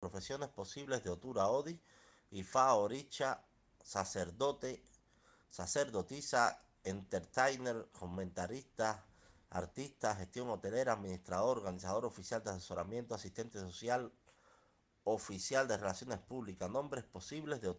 profesiones posibles de Otura Odi, Ifa Oricha, sacerdote, sacerdotisa, entertainer, comentarista, artista, gestión hotelera, administrador, organizador oficial de asesoramiento, asistente social, oficial de relaciones públicas, nombres posibles de